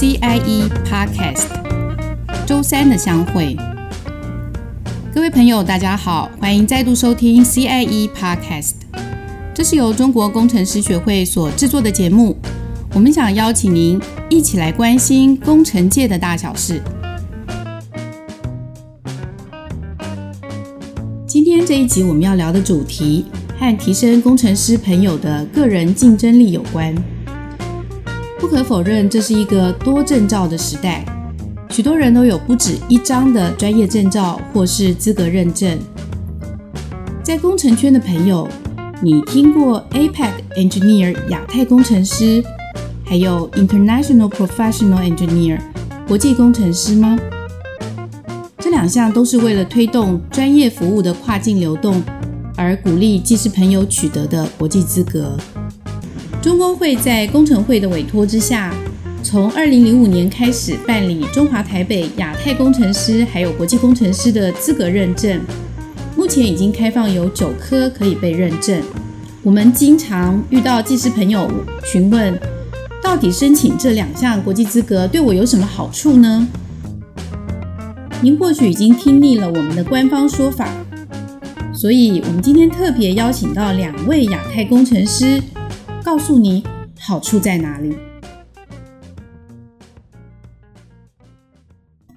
CIE Podcast 周三的相会。各位朋友，大家好，欢迎再度收听 CIE Podcast。这是由中国工程师学会所制作的节目。我们想邀请您一起来关心工程界的大小事。今天这一集我们要聊的主题和提升工程师朋友的个人竞争力有关。不可否认，这是一个多证照的时代，许多人都有不止一张的专业证照或是资格认证。在工程圈的朋友，你听过 APEC Engineer 亚太工程师，还有 International Professional Engineer 国际工程师吗？这两项都是为了推动专业服务的跨境流动，而鼓励技师朋友取得的国际资格。中工会在工程会的委托之下，从二零零五年开始办理中华台北亚太工程师还有国际工程师的资格认证，目前已经开放有九科可以被认证。我们经常遇到技师朋友询问，到底申请这两项国际资格对我有什么好处呢？您或许已经听腻了我们的官方说法，所以我们今天特别邀请到两位亚太工程师。告诉你好处在哪里。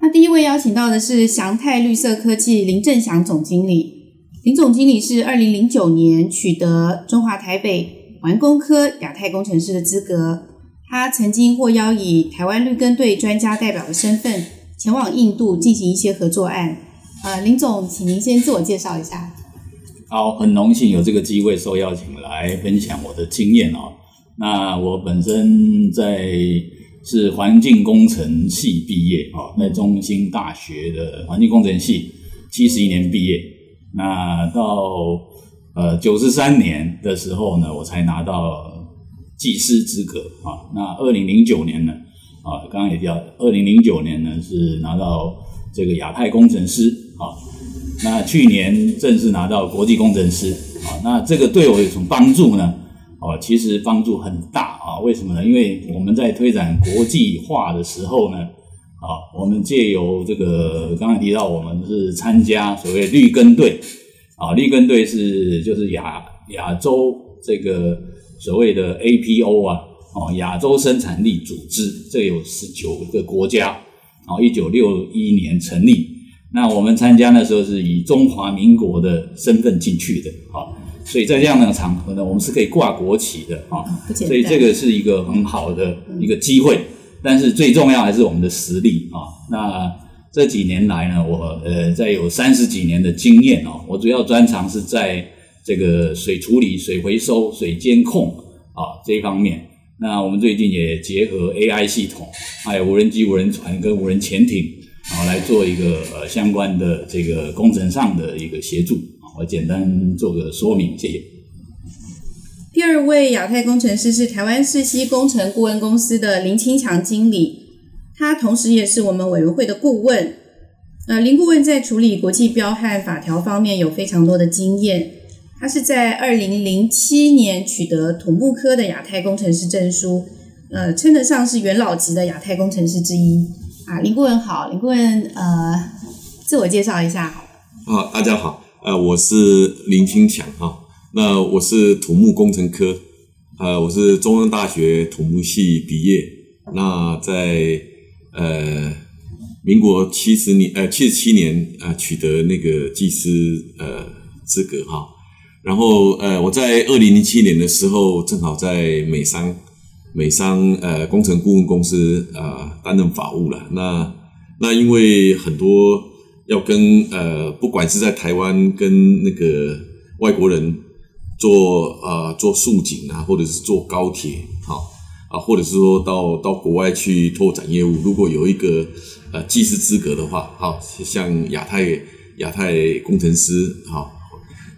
那第一位邀请到的是祥泰绿色科技林正祥总经理。林总经理是二零零九年取得中华台北环工科亚太工程师的资格。他曾经获邀以台湾绿根队专家代表的身份前往印度进行一些合作案。呃，林总，请您先自我介绍一下。好，很荣幸有这个机会受邀请来分享我的经验哦。那我本身在是环境工程系毕业哦，在中兴大学的环境工程系七十一年毕业。那到呃九十三年的时候呢，我才拿到技师资格啊。那二零零九年呢，啊，刚刚也提到，二零零九年呢是拿到这个亚太工程师啊。那去年正式拿到国际工程师啊，那这个对我有什么帮助呢？哦，其实帮助很大啊。为什么呢？因为我们在推展国际化的时候呢，啊，我们借由这个刚才提到，我们是参加所谓绿根队啊，绿根队是就是亚亚洲这个所谓的 APO 啊，哦，亚洲生产力组织，这有十九个国家，啊，一九六一年成立。那我们参加的时候是以中华民国的身份进去的，啊，所以在这样的场合呢，我们是可以挂国旗的，啊，所以这个是一个很好的一个机会。但是最重要还是我们的实力啊。那这几年来呢，我呃在有三十几年的经验哦，我主要专长是在这个水处理、水回收、水监控啊这一方面。那我们最近也结合 AI 系统，还有无人机、无人船跟无人潜艇。我，来做一个呃相关的这个工程上的一个协助啊，我简单做个说明，谢谢。第二位亚太工程师是台湾世熙工程顾问公司的林清强经理，他同时也是我们委员会的顾问。呃，林顾问在处理国际标和法条方面有非常多的经验。他是在二零零七年取得土木科的亚太工程师证书，呃，称得上是元老级的亚太工程师之一。啊，林顾问好，林顾问，呃，自我介绍一下好。大家好，呃，我是林清强哈，那我是土木工程科，呃，我是中央大学土木系毕业，那在呃民国七十年呃七十七年呃取得那个技师呃资格哈，然后呃我在二零零七年的时候正好在美商。美商呃工程顾问公司啊担任法务了，那那因为很多要跟呃不管是在台湾跟那个外国人做啊、呃、做竖井啊，或者是做高铁好啊，或者是说到到国外去拓展业务，如果有一个呃技师资格的话，好像亚太亚太工程师好，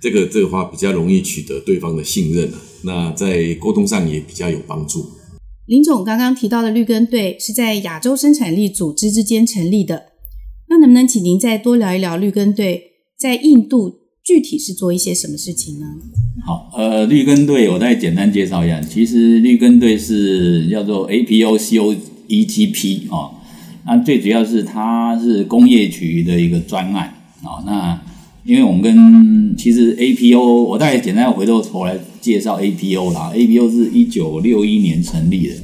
这个这个话比较容易取得对方的信任啊，那在沟通上也比较有帮助。林总刚刚提到的绿根队是在亚洲生产力组织之间成立的，那能不能请您再多聊一聊绿根队在印度具体是做一些什么事情呢？好，呃，绿根队我再简单介绍一下，其实绿根队是叫做 APO CO EGP 啊。那最主要是它是工业局的一个专案啊。那因为我们跟其实 APO，我大概简单回过头来介绍 APO 啦。APO 是一九六一年成立的。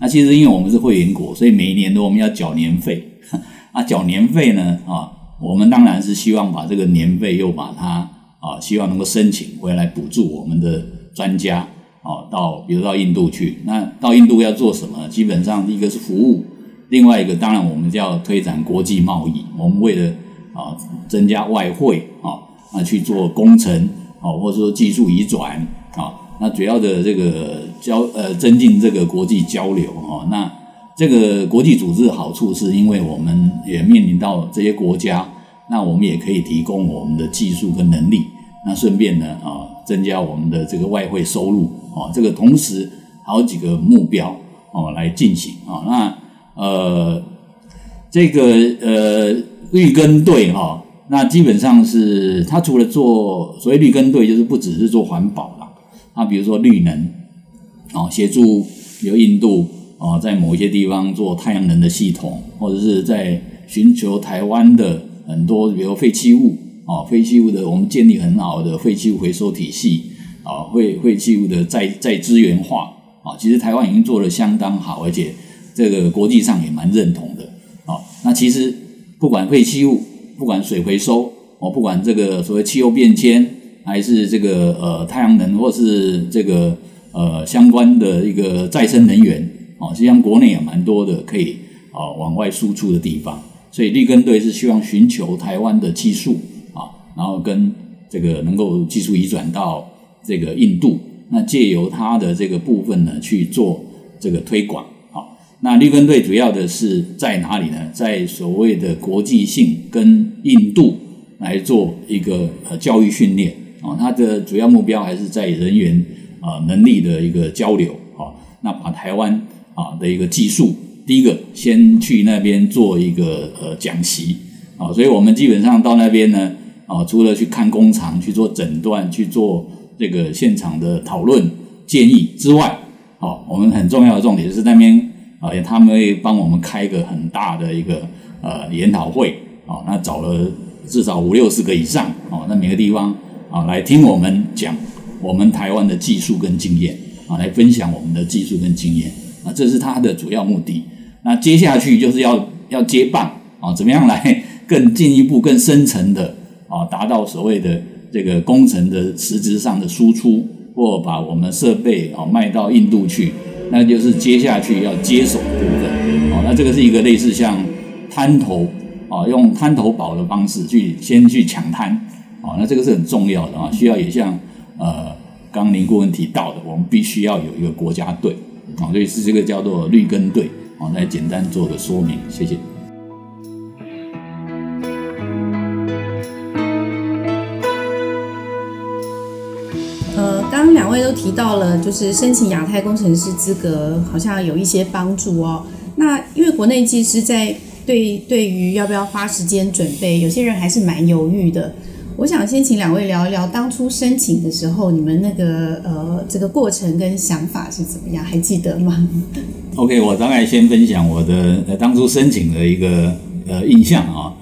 那其实因为我们是会员国，所以每一年都我们要缴年费。啊，缴年费呢啊，我们当然是希望把这个年费又把它啊，希望能够申请回来补助我们的专家啊，到比如到印度去。那到印度要做什么？基本上一个是服务，另外一个当然我们就要推展国际贸易。我们为了啊增加外汇啊，啊去做工程啊，或者说技术移转啊，那主要的这个交呃增进这个国际交流啊，那。这个国际组织的好处是因为我们也面临到这些国家，那我们也可以提供我们的技术跟能力，那顺便呢啊增加我们的这个外汇收入啊，这个同时好几个目标哦来进行啊，那呃这个呃绿根队哈，那基本上是它除了做所谓绿根队，就是不只是做环保啦，那比如说绿能啊，协助比如印度。啊，在某一些地方做太阳能的系统，或者是在寻求台湾的很多，比如废弃物啊，废弃物的我们建立很好的废弃物回收体系啊，废废弃物的再再资源化啊，其实台湾已经做得相当好，而且这个国际上也蛮认同的啊。那其实不管废弃物，不管水回收，哦，不管这个所谓气候变迁，还是这个呃太阳能，或是这个呃相关的一个再生能源。啊，实际上国内也蛮多的可以啊往外输出的地方，所以绿根队是希望寻求台湾的技术啊，然后跟这个能够技术移转到这个印度，那借由它的这个部分呢去做这个推广。好，那绿根队主要的是在哪里呢？在所谓的国际性跟印度来做一个呃教育训练啊，它的主要目标还是在人员啊能力的一个交流啊，那把台湾。啊的一个技术，第一个先去那边做一个呃讲习啊，所以我们基本上到那边呢啊，除了去看工厂、去做诊断、去做这个现场的讨论建议之外，啊，我们很重要的重点就是那边啊，他们会帮我们开一个很大的一个呃研讨会啊，那找了至少五六十个以上啊，那每个地方啊来听我们讲我们台湾的技术跟经验啊，来分享我们的技术跟经验。啊，这是他的主要目的。那接下去就是要要接棒啊，怎么样来更进一步、更深层的啊，达到所谓的这个工程的实质上的输出，或把我们设备啊卖到印度去，那就是接下去要接手的部分。啊，那这个是一个类似像滩头啊，用滩头堡的方式去先去抢滩啊，那这个是很重要的啊，需要也像呃刚刚林顾问提到的，我们必须要有一个国家队。啊，所以是这个叫做绿根队啊，来简单做个说明，谢谢。呃，刚刚两位都提到了，就是申请亚太工程师资格，好像有一些帮助哦。那因为国内技师在对对于要不要花时间准备，有些人还是蛮犹豫的。我想先请两位聊一聊当初申请的时候，你们那个呃这个过程跟想法是怎么样？还记得吗？OK，我大概先分享我的呃当初申请的一个呃印象啊，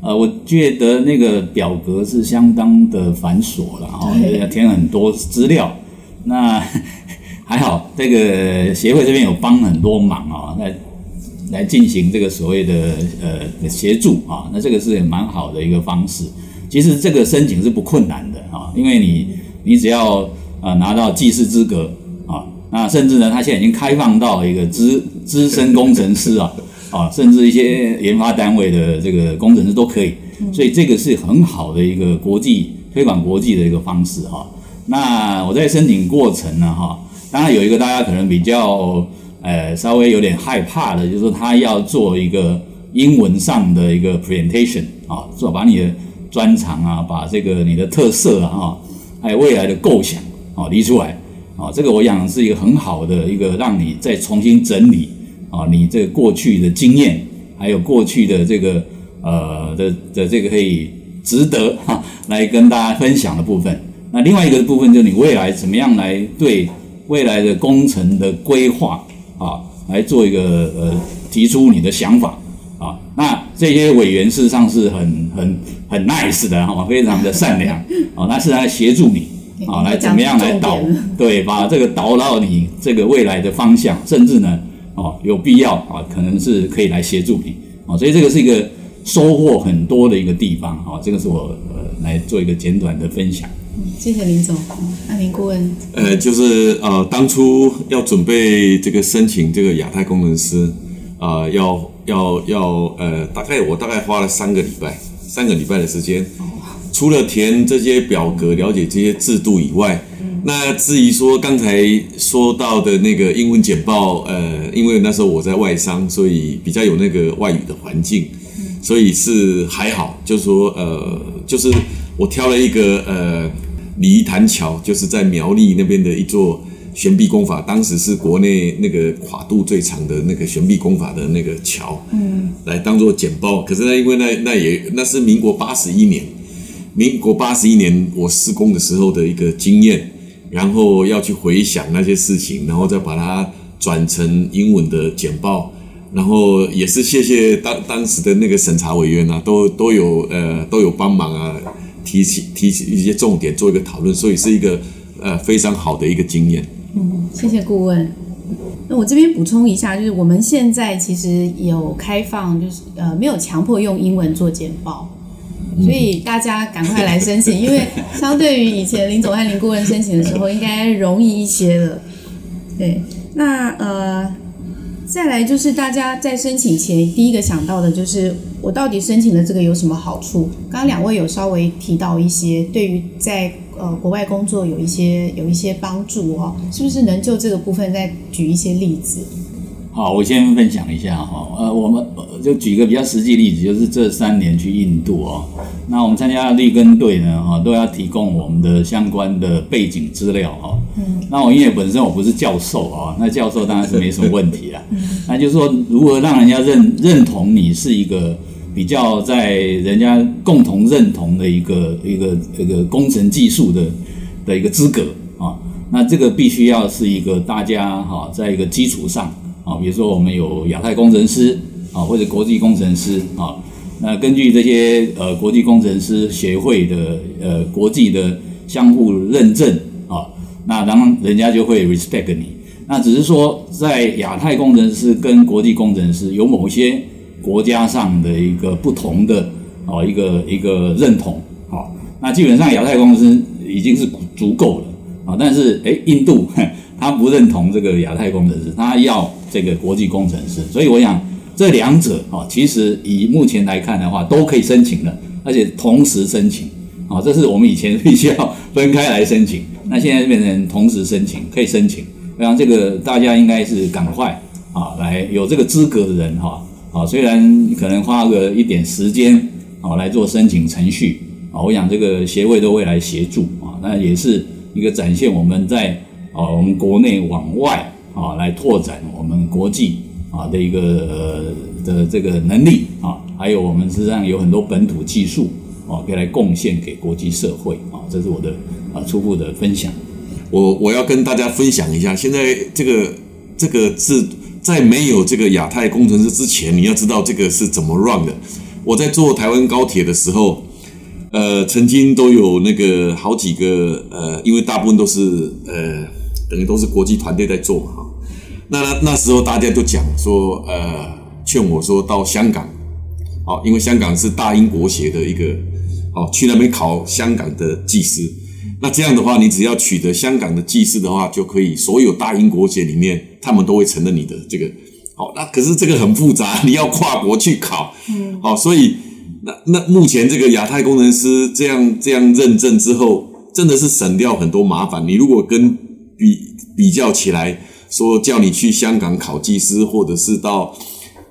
呃，我觉得那个表格是相当的繁琐了哈，要填很多资料。那 还好，这个协会这边有帮很多忙啊，来来进行这个所谓的呃协助啊，那这个是也蛮好的一个方式。其实这个申请是不困难的啊，因为你你只要啊拿到技师资格啊，那甚至呢，他现在已经开放到一个资资深工程师啊啊，甚至一些研发单位的这个工程师都可以，所以这个是很好的一个国际推广国际的一个方式哈。那我在申请过程呢哈，当然有一个大家可能比较呃稍微有点害怕的，就是说他要做一个英文上的一个 presentation 啊，做把你的。专长啊，把这个你的特色啊，还有未来的构想啊，提出来啊，这个我想是一个很好的一个让你再重新整理啊，你这过去的经验，还有过去的这个呃的的这个可以值得哈来跟大家分享的部分。那另外一个部分就是你未来怎么样来对未来的工程的规划啊，来做一个呃提出你的想法啊。那这些委员事实上是很很很 nice 的哈，非常的善良啊，那是来协助你啊，来怎么样来导对，把这个导到你这个未来的方向，甚至呢哦有必要啊，可能是可以来协助你啊，所以这个是一个收获很多的一个地方啊，这个是我呃来做一个简短的分享。谢谢林总，那林顾问，呃，就是呃，当初要准备这个申请这个亚太工程师，啊、呃，要要要呃，大概我大概花了三个礼拜，三个礼拜的时间，除了填这些表格、了解这些制度以外，那至于说刚才说到的那个英文简报，呃，因为那时候我在外商，所以比较有那个外语的环境，所以是还好，就是说呃，就是我挑了一个呃。李潭桥就是在苗栗那边的一座悬臂工法，当时是国内那个跨度最长的那个悬臂工法的那个桥，嗯，来当做简报。可是呢，因为那那也那是民国八十一年，民国八十一年我施工的时候的一个经验，然后要去回想那些事情，然后再把它转成英文的简报，然后也是谢谢当当时的那个审查委员啊，都都有呃都有帮忙啊。提起提起一些重点做一个讨论，所以是一个呃非常好的一个经验。嗯，谢谢顾问。那我这边补充一下，就是我们现在其实有开放，就是呃没有强迫用英文做简报，所以大家赶快来申请，因为相对于以前林总和林顾问申请的时候，应该容易一些了。对，那呃。再来就是大家在申请前第一个想到的就是我到底申请的这个有什么好处？刚刚两位有稍微提到一些，对于在呃国外工作有一些有一些帮助哦，是不是能就这个部分再举一些例子？好，我先分享一下哈，呃，我们就举一个比较实际例子，就是这三年去印度哦，那我们参加的立根队呢，哈，都要提供我们的相关的背景资料哈。嗯。那我因为本身我不是教授啊，那教授当然是没什么问题啦。那就是说，如何让人家认认同你是一个比较在人家共同认同的一个一个一个工程技术的的一个资格啊？那这个必须要是一个大家哈，在一个基础上。啊，比如说我们有亚太工程师啊，或者国际工程师啊，那根据这些呃国际工程师协会的呃国际的相互认证啊，那当然人家就会 respect 你。那只是说在亚太工程师跟国际工程师有某些国家上的一个不同的啊一个一个认同啊，那基本上亚太工程师已经是足够了啊，但是诶印度 他不认同这个亚太工程师，他要。这个国际工程师，所以我想这两者啊，其实以目前来看的话，都可以申请的，而且同时申请啊，这是我们以前必须要分开来申请，那现在变成同时申请，可以申请。我想这个大家应该是赶快啊，来有这个资格的人哈，啊虽然可能花个一点时间啊来做申请程序啊，我想这个协会都会来协助啊，那也是一个展现我们在啊我们国内往外。啊，来拓展我们国际啊的一个的这个能力啊，还有我们实际上有很多本土技术啊，可以来贡献给国际社会啊，这是我的啊初步的分享。我我要跟大家分享一下，现在这个这个是在没有这个亚太工程师之前，你要知道这个是怎么 run 的。我在做台湾高铁的时候，呃，曾经都有那个好几个呃，因为大部分都是呃。等于都是国际团队在做嘛，哈，那那时候大家都讲说，呃，劝我说到香港，好，因为香港是大英国协的一个，好，去那边考香港的技师，那这样的话，你只要取得香港的技师的话，就可以所有大英国协里面，他们都会承认你的这个，好，那可是这个很复杂，你要跨国去考，嗯，好，所以那那目前这个亚太工程师这样这样认证之后，真的是省掉很多麻烦。你如果跟比比较起来，说叫你去香港考技师，或者是到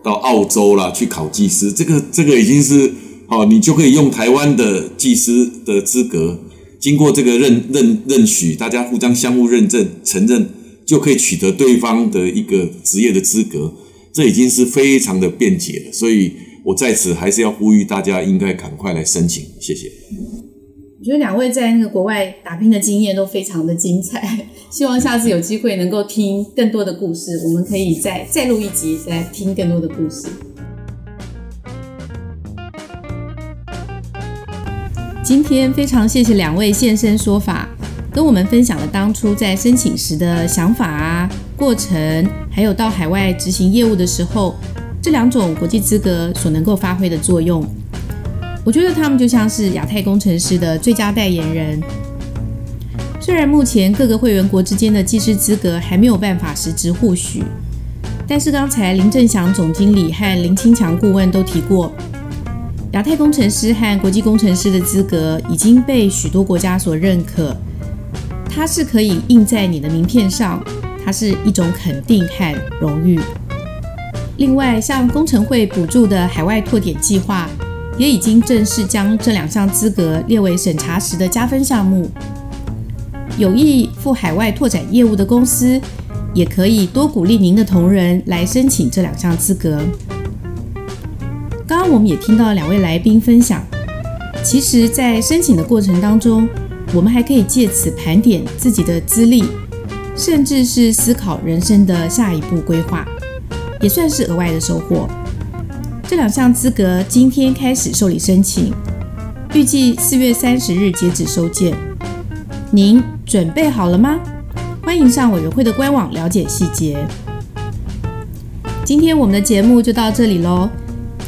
到澳洲啦去考技师，这个这个已经是哦，你就可以用台湾的技师的资格，经过这个认认认许，大家互相相互认证承认，就可以取得对方的一个职业的资格，这已经是非常的便捷了。所以我在此还是要呼吁大家，应该赶快来申请，谢谢。我觉得两位在那个国外打拼的经验都非常的精彩，希望下次有机会能够听更多的故事，我们可以再再录一集，再听更多的故事。今天非常谢谢两位现身说法，跟我们分享了当初在申请时的想法啊、过程，还有到海外执行业务的时候，这两种国际资格所能够发挥的作用。我觉得他们就像是亚太工程师的最佳代言人。虽然目前各个会员国之间的技师资格还没有办法实质互许，但是刚才林正祥总经理和林清强顾问都提过，亚太工程师和国际工程师的资格已经被许多国家所认可，它是可以印在你的名片上，它是一种肯定和荣誉。另外，像工程会补助的海外拓点计划。也已经正式将这两项资格列为审查时的加分项目。有意赴海外拓展业务的公司，也可以多鼓励您的同仁来申请这两项资格。刚刚我们也听到两位来宾分享，其实，在申请的过程当中，我们还可以借此盘点自己的资历，甚至是思考人生的下一步规划，也算是额外的收获。这两项资格今天开始受理申请，预计四月三十日截止收件。您准备好了吗？欢迎上委员会的官网了解细节。今天我们的节目就到这里喽。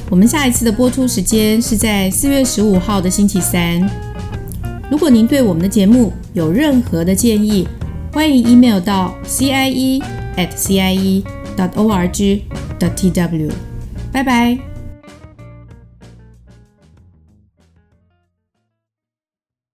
我们下一次的播出时间是在四月十五号的星期三。如果您对我们的节目有任何的建议，欢迎 email 到 cie at cie dot org dot tw。拜拜。